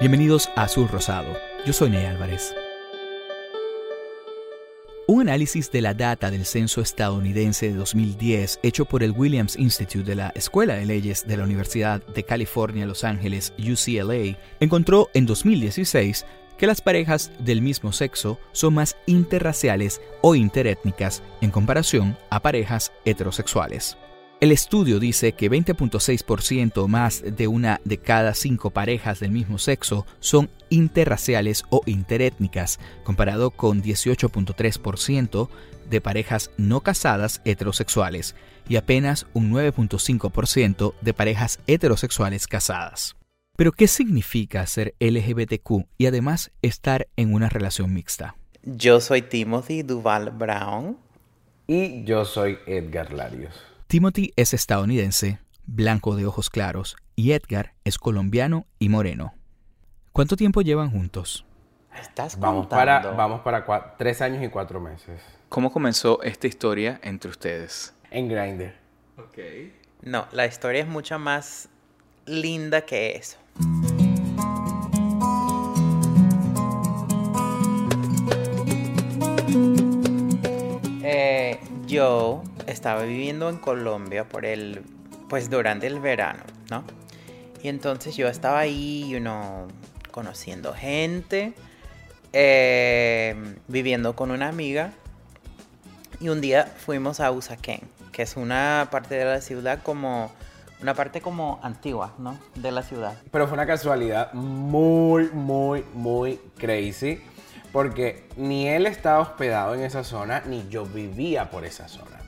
Bienvenidos a Azul Rosado. Yo soy Ney Álvarez. Un análisis de la data del censo estadounidense de 2010 hecho por el Williams Institute de la Escuela de Leyes de la Universidad de California, Los Ángeles, UCLA, encontró en 2016 que las parejas del mismo sexo son más interraciales o interétnicas en comparación a parejas heterosexuales. El estudio dice que 20.6% más de una de cada cinco parejas del mismo sexo son interraciales o interétnicas, comparado con 18.3% de parejas no casadas heterosexuales y apenas un 9.5% de parejas heterosexuales casadas. Pero, ¿qué significa ser LGBTQ y además estar en una relación mixta? Yo soy Timothy Duval Brown. Y yo soy Edgar Larios. Timothy es estadounidense, blanco de ojos claros, y Edgar es colombiano y moreno. ¿Cuánto tiempo llevan juntos? ¿Estás Vamos contando? para, vamos para cua- tres años y cuatro meses. ¿Cómo comenzó esta historia entre ustedes? En Grindr. No, la historia es mucho más linda que eso. Eh, yo estaba viviendo en Colombia por el, pues durante el verano, ¿no? Y entonces yo estaba ahí, you know, conociendo gente, eh, viviendo con una amiga. Y un día fuimos a Usaquén, que es una parte de la ciudad como, una parte como antigua, ¿no? De la ciudad. Pero fue una casualidad muy, muy, muy crazy. Porque ni él estaba hospedado en esa zona, ni yo vivía por esa zona.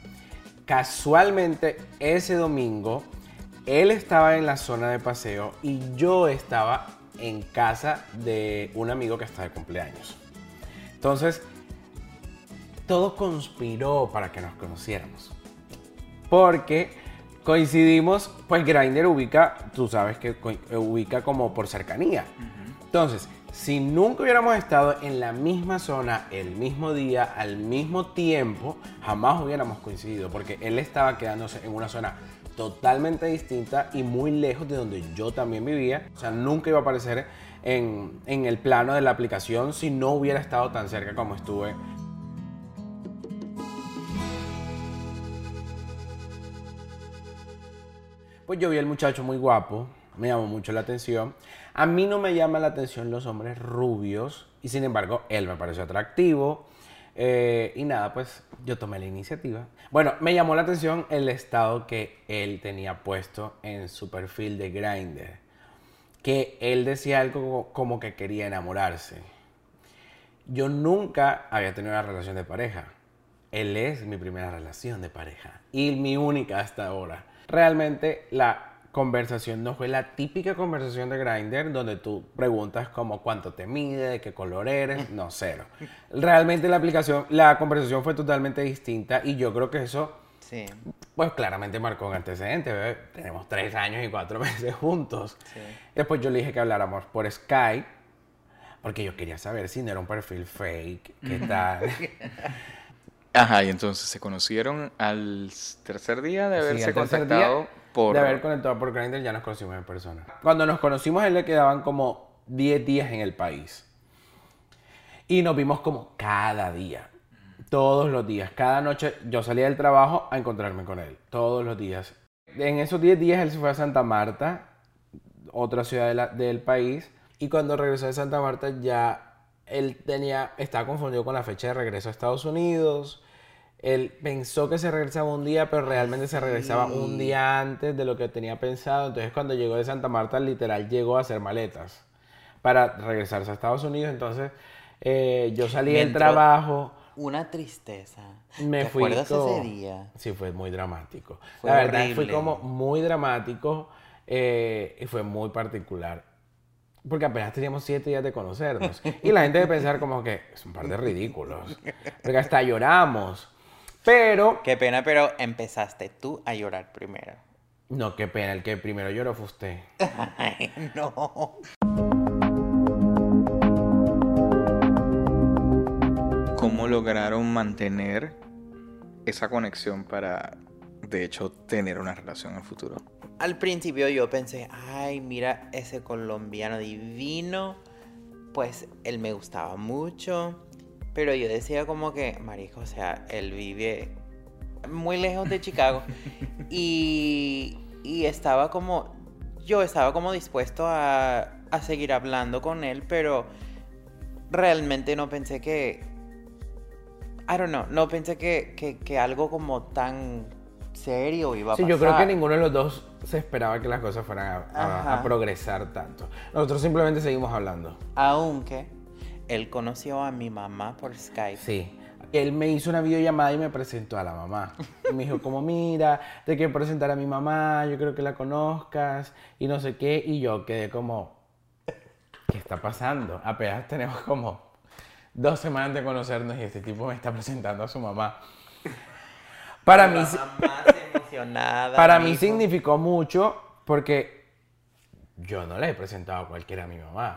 Casualmente, ese domingo, él estaba en la zona de paseo y yo estaba en casa de un amigo que está de cumpleaños. Entonces, todo conspiró para que nos conociéramos. Porque coincidimos, pues Grindr ubica, tú sabes que ubica como por cercanía. Entonces, si nunca hubiéramos estado en la misma zona, el mismo día, al mismo tiempo, jamás hubiéramos coincidido, porque él estaba quedándose en una zona totalmente distinta y muy lejos de donde yo también vivía. O sea, nunca iba a aparecer en, en el plano de la aplicación si no hubiera estado tan cerca como estuve Pues yo vi al muchacho muy guapo, me llamó mucho la atención. A mí no me llama la atención los hombres rubios y sin embargo él me pareció atractivo. Eh, y nada, pues yo tomé la iniciativa. Bueno, me llamó la atención el estado que él tenía puesto en su perfil de Grindr. Que él decía algo como que quería enamorarse. Yo nunca había tenido una relación de pareja. Él es mi primera relación de pareja y mi única hasta ahora. Realmente la conversación no fue la típica conversación de Grindr donde tú preguntas como cuánto te mide, de qué color eres, no, cero. Realmente la aplicación, la conversación fue totalmente distinta y yo creo que eso, Sí. pues claramente marcó un antecedente. bebé. Tenemos tres años y cuatro meses juntos. Después yo le dije que habláramos por Skype porque yo quería saber si no era un perfil fake, qué tal. Ajá, y entonces se conocieron al tercer día de haberse contactado día por... De haber conectado por Grindr ya nos conocimos en persona. Cuando nos conocimos, él le quedaban como 10 días en el país. Y nos vimos como cada día. Todos los días. Cada noche yo salía del trabajo a encontrarme con él. Todos los días. En esos 10 días él se fue a Santa Marta, otra ciudad de la- del país. Y cuando regresó de Santa Marta ya él tenía, estaba confundido con la fecha de regreso a Estados Unidos. Él pensó que se regresaba un día, pero realmente se regresaba un día antes de lo que tenía pensado. Entonces cuando llegó de Santa Marta, literal llegó a hacer maletas para regresarse a Estados Unidos. Entonces eh, yo salí del trabajo. Una tristeza. Me ¿Te fui acuerdas como- ese día? Sí, fue muy dramático. Fue la verdad fue horrible. como muy dramático eh, y fue muy particular. Porque apenas teníamos siete días de conocernos. Y la gente debe pensar como que es un par de ridículos. Porque hasta lloramos. Pero... Qué pena, pero empezaste tú a llorar primero. No, qué pena. El que primero lloró fue usted. Ay, no. ¿Cómo lograron mantener esa conexión para, de hecho, tener una relación en el futuro? Al principio yo pensé, ay, mira ese colombiano divino. Pues él me gustaba mucho. Pero yo decía como que, marico, o sea, él vive muy lejos de Chicago. y, y estaba como, yo estaba como dispuesto a, a seguir hablando con él, pero realmente no pensé que, I don't know, no pensé que, que, que algo como tan serio iba a Sí, pasar. yo creo que ninguno de los dos se esperaba que las cosas fueran a, a progresar tanto. Nosotros simplemente seguimos hablando. Aunque él conoció a mi mamá por Skype. Sí. Él me hizo una videollamada y me presentó a la mamá. Y me dijo como, mira, te quiero presentar a mi mamá, yo creo que la conozcas y no sé qué. Y yo quedé como, ¿qué está pasando? Apenas tenemos como dos semanas de conocernos y este tipo me está presentando a su mamá. Para mí, emocionada. para mí significó mucho porque yo no le he presentado a cualquiera a mi mamá.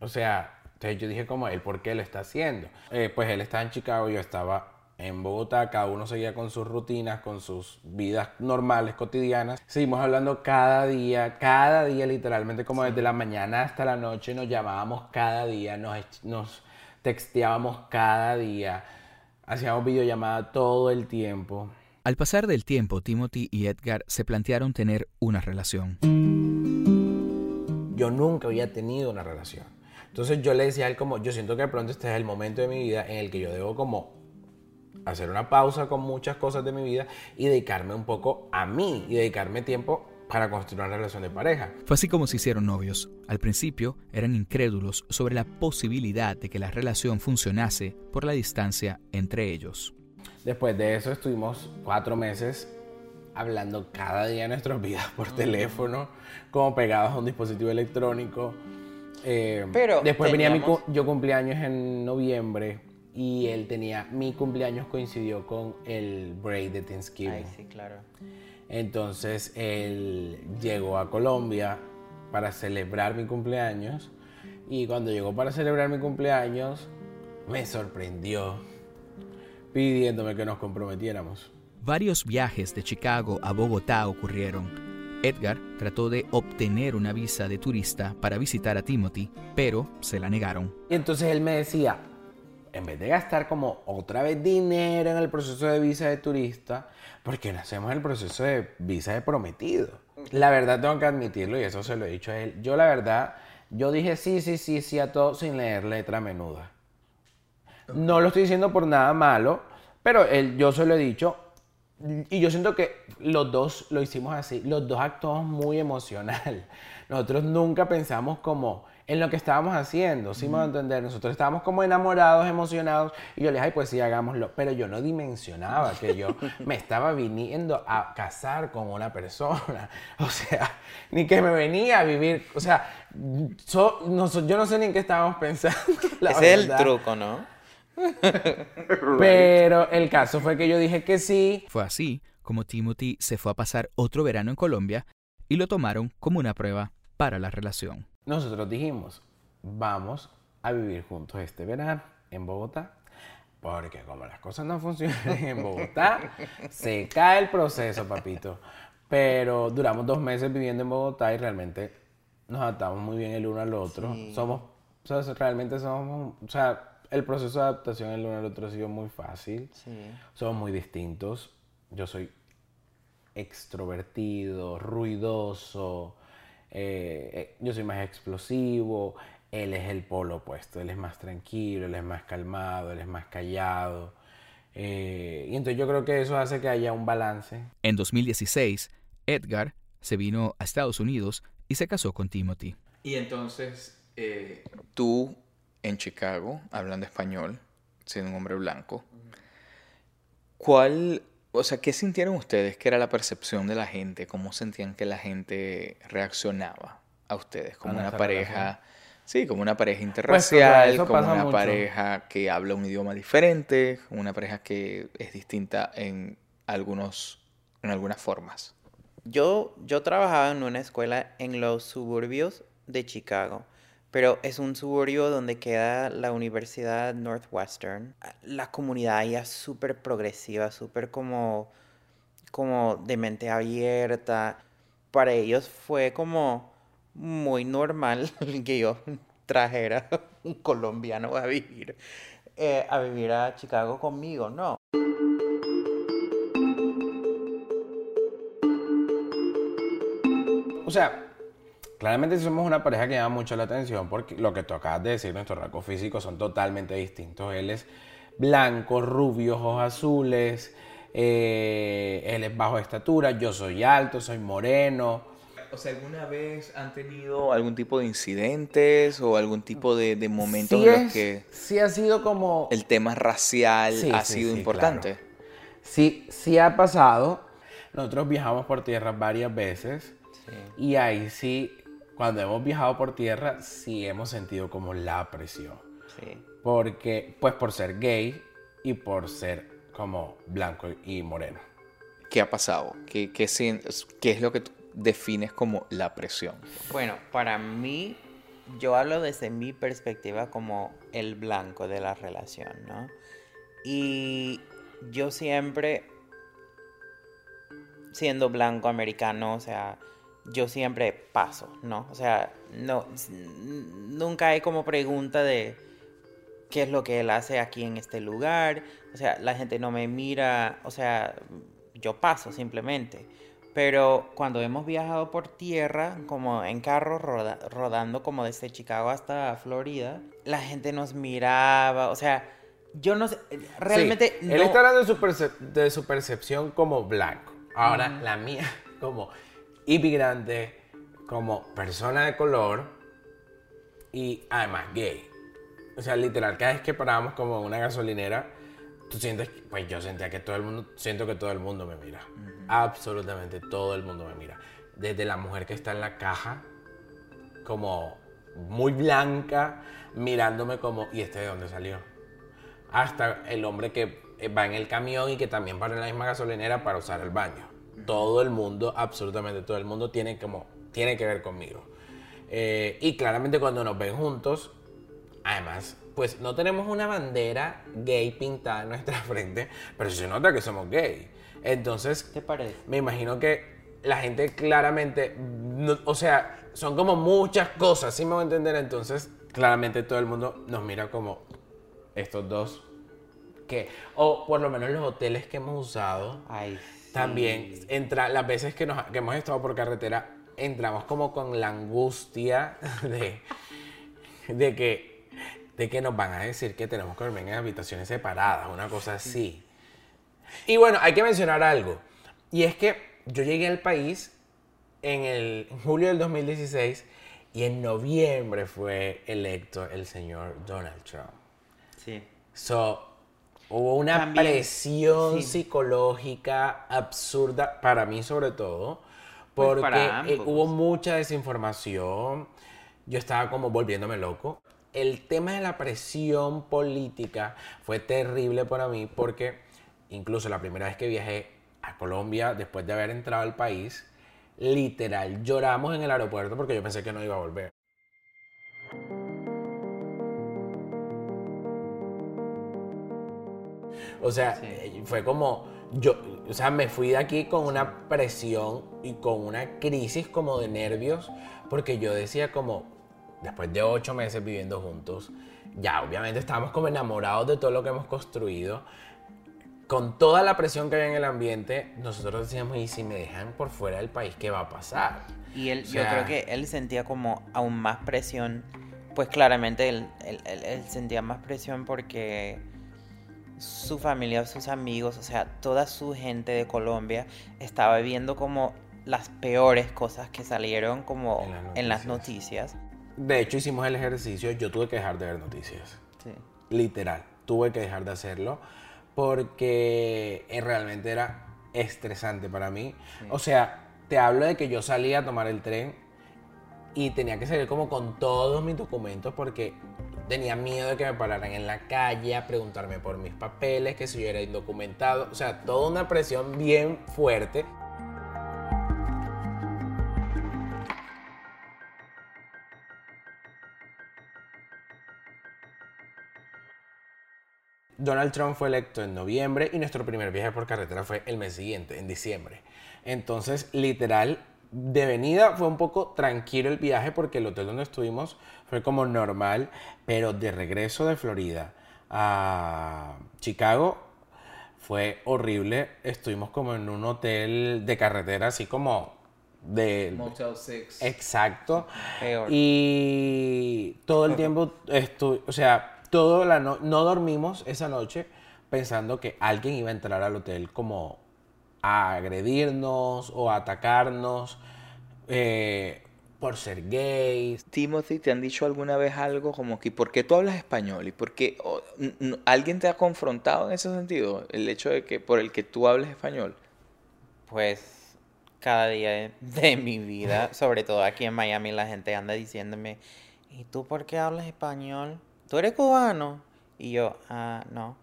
O sea, entonces yo dije como él, ¿por qué lo está haciendo? Eh, pues él estaba en Chicago, yo estaba en Bogotá, cada uno seguía con sus rutinas, con sus vidas normales, cotidianas. Seguimos hablando cada día, cada día literalmente, como desde la mañana hasta la noche, nos llamábamos cada día, nos, nos texteábamos cada día, hacíamos videollamada todo el tiempo. Al pasar del tiempo, Timothy y Edgar se plantearon tener una relación. yo nunca había tenido una relación. Entonces yo le decía a él como, yo siento que de pronto este es el momento de mi vida en el que yo debo como hacer una pausa con muchas cosas de mi vida y dedicarme un poco a mí y dedicarme tiempo para construir una relación de pareja. Fue así como se hicieron novios. Al principio eran incrédulos sobre la posibilidad de que la relación funcionase por la distancia entre ellos. Después de eso estuvimos cuatro meses hablando cada día de nuestras vidas por teléfono, como pegados a un dispositivo electrónico. Eh, Pero después venía mi teníamos- cu- yo cumpleaños en noviembre y él tenía mi cumpleaños coincidió con el break de Thanksgiving. Ay, sí, claro. Entonces él llegó a Colombia para celebrar mi cumpleaños y cuando llegó para celebrar mi cumpleaños me sorprendió pidiéndome que nos comprometiéramos. Varios viajes de Chicago a Bogotá ocurrieron. Edgar trató de obtener una visa de turista para visitar a Timothy, pero se la negaron. Y entonces él me decía, en vez de gastar como otra vez dinero en el proceso de visa de turista, ¿por qué no hacemos el proceso de visa de prometido? La verdad tengo que admitirlo y eso se lo he dicho a él. Yo la verdad, yo dije sí, sí, sí, sí a todo sin leer letra menuda. No lo estoy diciendo por nada malo, pero él, yo se lo he dicho. Y yo siento que los dos lo hicimos así. Los dos actuamos muy emocional. Nosotros nunca pensamos como en lo que estábamos haciendo, ¿sí me a entender? Nosotros estábamos como enamorados, emocionados, y yo le dije, ay, pues sí, hagámoslo. Pero yo no dimensionaba que yo me estaba viniendo a casar con una persona. O sea, ni que me venía a vivir. O sea, so- no so- yo no sé ni en qué estábamos pensando. la es el verdad. truco, ¿no? Pero el caso fue que yo dije que sí. Fue así como Timothy se fue a pasar otro verano en Colombia y lo tomaron como una prueba para la relación. Nosotros dijimos, vamos a vivir juntos este verano en Bogotá. Porque como las cosas no funcionan en Bogotá, se cae el proceso, papito. Pero duramos dos meses viviendo en Bogotá y realmente nos adaptamos muy bien el uno al otro. Sí. Somos, o sea, realmente somos, o sea, el proceso de adaptación el uno al otro ha sido muy fácil. Sí. Somos muy distintos. Yo soy extrovertido, ruidoso. eh, eh, yo soy más explosivo. Él es el polo opuesto. Él es más tranquilo, él es más calmado, él es más callado. eh, y entonces yo creo que eso hace que haya un balance. En 2016, Edgar se vino a Estados Unidos y se casó con Timothy. Y entonces, eh, tú en Chicago, hablando español, siendo un hombre blanco, ¿cuál, o sea, qué sintieron ustedes? ¿Qué era la percepción de la gente? ¿Cómo sentían que la gente reaccionaba a ustedes? Como A una pareja, relación. sí, como una pareja Pues, interracial, como una mucho. pareja que habla un idioma diferente, como una pareja que es distinta en algunos, en algunas formas. Yo, yo trabajaba en una escuela en los suburbios de Chicago, pero es un suburbio donde queda la Universidad Northwestern. La comunidad ahí es súper progresiva, súper como, como de mente abierta. Para ellos fue como muy normal que yo trajera un colombiano a vivir, eh, a vivir a Chicago conmigo, ¿no? O sea, claramente somos una pareja que llama mucho la atención porque lo que tú acabas de decir, nuestros rasgos físicos son totalmente distintos. Él es blanco, rubio, ojos azules, eh, él es bajo de estatura, yo soy alto, soy moreno. O sea, ¿alguna vez han tenido algún tipo de incidentes o algún tipo de, de momentos Sí en es- los que sí ha sido como... el tema racial Sí, ha sí, sido importante? claro. Sí, sí ha pasado. Nosotros viajamos por tierra varias veces y ahí sí, cuando hemos viajado por tierra, sí hemos sentido como la presión. Sí. Porque, pues por ser gay y por ser como blanco y moreno. ¿Qué ha pasado? ¿Qué, qué, es lo que tú defines como la presión? Bueno, para mí, yo hablo desde mi perspectiva como el blanco de la relación, ¿no? Y yo siempre, siendo blanco americano, o sea, yo siempre paso, ¿no? O sea, no, nunca hay como pregunta de qué es lo que él hace aquí en este lugar. O sea, la gente no me mira, o sea, yo paso simplemente. Pero cuando hemos viajado por tierra, como en carro, roda- rodando como desde Chicago hasta Florida, la gente nos miraba, o sea, yo no sé, realmente Sí, no... Él está hablando de su, de su percepción como blanco. Ahora, la mía como inmigrante, como persona de color y además gay. O sea, literal, cada vez que parábamos como una gasolinera, tú sientes, pues yo sentía que todo el mundo, siento que todo el mundo me mira. Absolutamente todo el mundo me mira. Desde la mujer que está en la caja, como muy blanca, mirándome como, ¿y este de dónde salió? Hasta el hombre que va en el camión y que también para en la misma gasolinera para usar el baño. Todo el mundo, absolutamente todo el mundo tiene, como, tiene que ver conmigo. Eh, y claramente cuando nos ven juntos, además, pues no tenemos una bandera gay pintada en nuestra frente, pero se nota que somos gay. Entonces, me imagino que la gente claramente, no- o sea, son como muchas cosas, ¿sí me voy a entender? Entonces, claramente todo el mundo nos mira como estos dos que, o por lo menos los hoteles que hemos usado, también entra, las veces que, nos, que hemos estado por carretera, entramos como con la angustia de, de que de que nos van a decir que tenemos que dormir en habitaciones separadas, una cosa así. Y bueno, hay que mencionar algo. Y es que yo llegué al país en, el, en julio del 2016 y en noviembre fue electo el señor Donald Trump. Sí. So, hubo una También, presión sí. psicológica absurda, para mí sobre todo, Pues porque eh, hubo mucha desinformación. Yo estaba como volviéndome loco. El tema de la presión política fue terrible para mí porque incluso la primera vez que viajé a Colombia, después de haber entrado al país, literal lloramos en el aeropuerto porque yo pensé que no iba a volver. O sea, eh, fue como yo, o sea, me fui de aquí con una presión y con una crisis como de nervios, porque yo decía como, después de ocho meses viviendo juntos, ya obviamente estábamos como enamorados de todo lo que hemos construido, con toda la presión que había en el ambiente, nosotros decíamos, ¿y si me dejan por fuera del país, qué va a pasar? Y él, O yo sea, creo que él sentía como aún más presión, pues claramente él, él- él- él sentía más presión porque su familia, sus amigos, o sea, toda su gente de Colombia estaba viendo como las peores cosas que salieron como en las noticias. De hecho, hicimos el ejercicio, yo tuve que dejar de ver noticias. Sí. Literal, tuve que dejar de hacerlo porque eh, realmente era estresante para mí. O sea, te hablo de que yo salía a tomar el tren y tenía que salir como con todos mis documentos porque tenía miedo de que me pararan en la calle a preguntarme por mis papeles, que si yo era indocumentado. O sea, toda una presión bien fuerte. Donald Trump fue electo en noviembre y nuestro primer viaje por carretera fue el mes siguiente, en diciembre. Entonces, literal, de venida fue un poco tranquilo el viaje porque el hotel donde estuvimos fue como normal, pero de regreso de Florida a Chicago fue horrible. Estuvimos como en un hotel de carretera, así como de... Motel 6. Exacto. Peor. Y todo el tiempo, estu o sea, todo la no, no dormimos esa noche pensando que alguien iba a entrar al hotel como a agredirnos o a atacarnos eh, por ser gays. Timothy, ¿te han dicho alguna vez algo como que ¿por qué tú hablas español? ¿Y por qué alguien te ha confrontado en ese sentido? El hecho de que por el que tú hables español. Pues cada día de, de mi vida, sobre todo aquí en Miami, la gente anda diciéndome, ¿y tú por qué hablas español? ¿Tú eres cubano? Y yo, ah, no,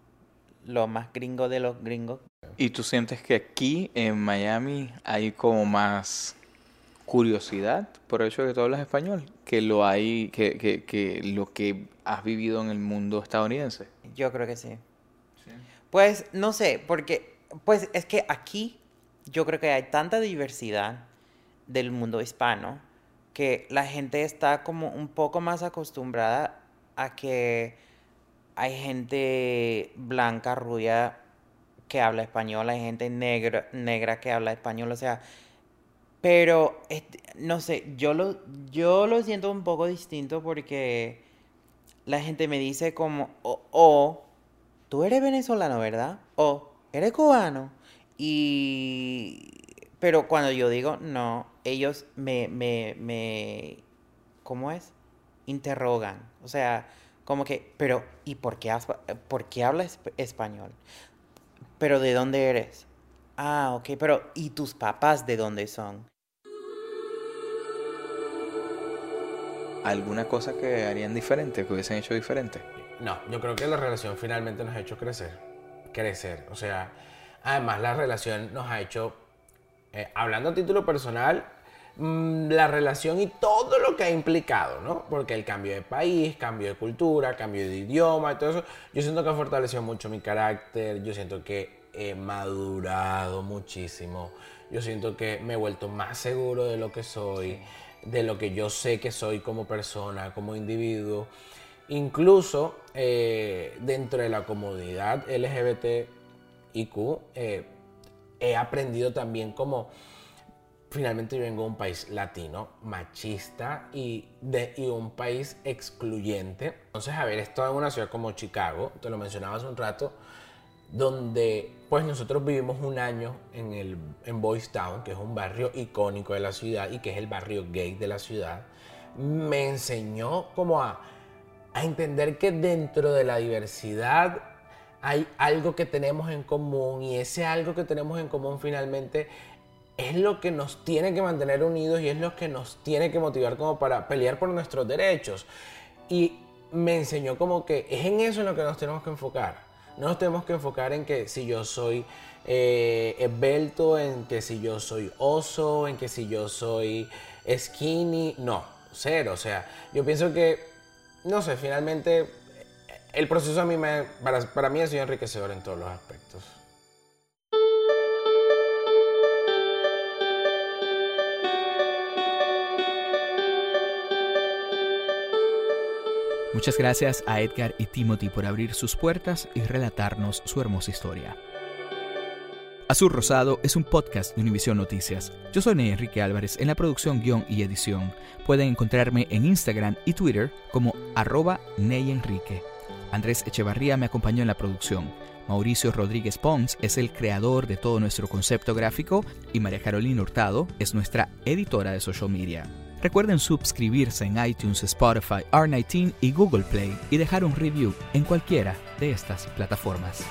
lo más gringo de los gringos. ¿Y tú sientes que aquí en Miami hay como más curiosidad por el hecho de que tú hablas español que lo hay que, que, que lo que has vivido en el mundo estadounidense? Yo creo que sí. Pues no sé, porque pues es que aquí yo creo que hay tanta diversidad del mundo hispano que la gente está como un poco más acostumbrada a que hay gente blanca, rubia que habla español, hay gente negra, negra que habla español, o sea, pero este, no sé, yo lo, yo lo siento un poco distinto porque la gente me dice como, o, tú eres venezolano, ¿verdad? O, eres cubano. Y, pero cuando yo digo no, ellos me, me, me, ¿cómo es? Interrogan. O sea, como que, pero, ¿y por qué, por qué hablas esp- español? ¿Pero de dónde eres? Ah, ok, pero ¿y tus papás de dónde son? ¿Alguna cosa que harían diferente, que hubiesen hecho diferente? No, yo creo que la relación finalmente nos ha hecho crecer. Crecer. O sea, además la relación nos ha hecho, eh, hablando a título personal, mm, la relación y todo lo que ha implicado, ¿no? Porque el cambio de país, cambio de cultura, cambio de idioma y todo eso, yo siento que ha fortalecido mucho mi carácter, yo siento que he madurado muchísimo, yo siento que me he vuelto más seguro de lo que soy, de lo que yo sé que soy como persona, como individuo. Incluso eh, dentro de la comunidad LGBTIQ, eh, he aprendido también como finalmente yo vengo de un país latino, machista y, de, y un país excluyente. Entonces, haber estado en una ciudad como Chicago, te lo mencionaba hace un rato, donde pues nosotros vivimos un año en, el, en Boys Town, que es un barrio icónico de la ciudad y que es el barrio gay de la ciudad, me enseñó como a, a entender que dentro de la diversidad hay algo que tenemos en común y ese algo que tenemos en común finalmente es lo que nos tiene que mantener unidos y es lo que nos tiene que motivar como para pelear por nuestros derechos. Y me enseñó como que es en eso en lo que nos tenemos que enfocar. No nos tenemos que enfocar en que si yo soy eh, esbelto, en que si yo soy oso, en que si yo soy skinny. No, cero. O sea, yo pienso que, no sé, finalmente el proceso a mí para, para mí ha sido enriquecedor en todos los aspectos. Muchas gracias a Edgar y Timothy por abrir sus puertas y relatarnos su hermosa historia. Azul Rosado es un podcast de Univision Noticias. Yo soy Enrique Álvarez en la producción, guion y edición. Pueden encontrarme en Instagram y Twitter como arroba Enrique. Andrés Echevarría me acompañó en la producción. Mauricio Rodríguez Pons es el creador de todo nuestro concepto gráfico y María Carolina Hurtado es nuestra editora de social media. Recuerden suscribirse en iTunes, Spotify, R19 y Google Play y dejar un review en cualquiera de estas plataformas.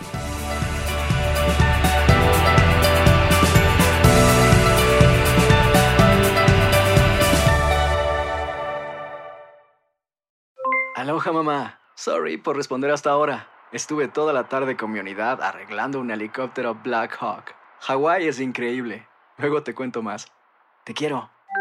Aloha mamá. Sorry por responder hasta ahora. Estuve toda la tarde con mi unidad arreglando un helicóptero Black Hawk. Hawái es increíble. Luego te cuento más. Te quiero.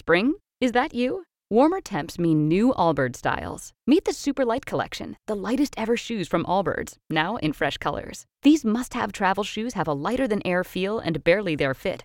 Spring? Is that you? Warmer temps mean new Allbirds styles. Meet the Super Light Collection, the lightest ever shoes from Allbirds, now in fresh colors. These must have travel shoes have a lighter than air feel and barely their fit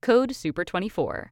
Code SUPER24.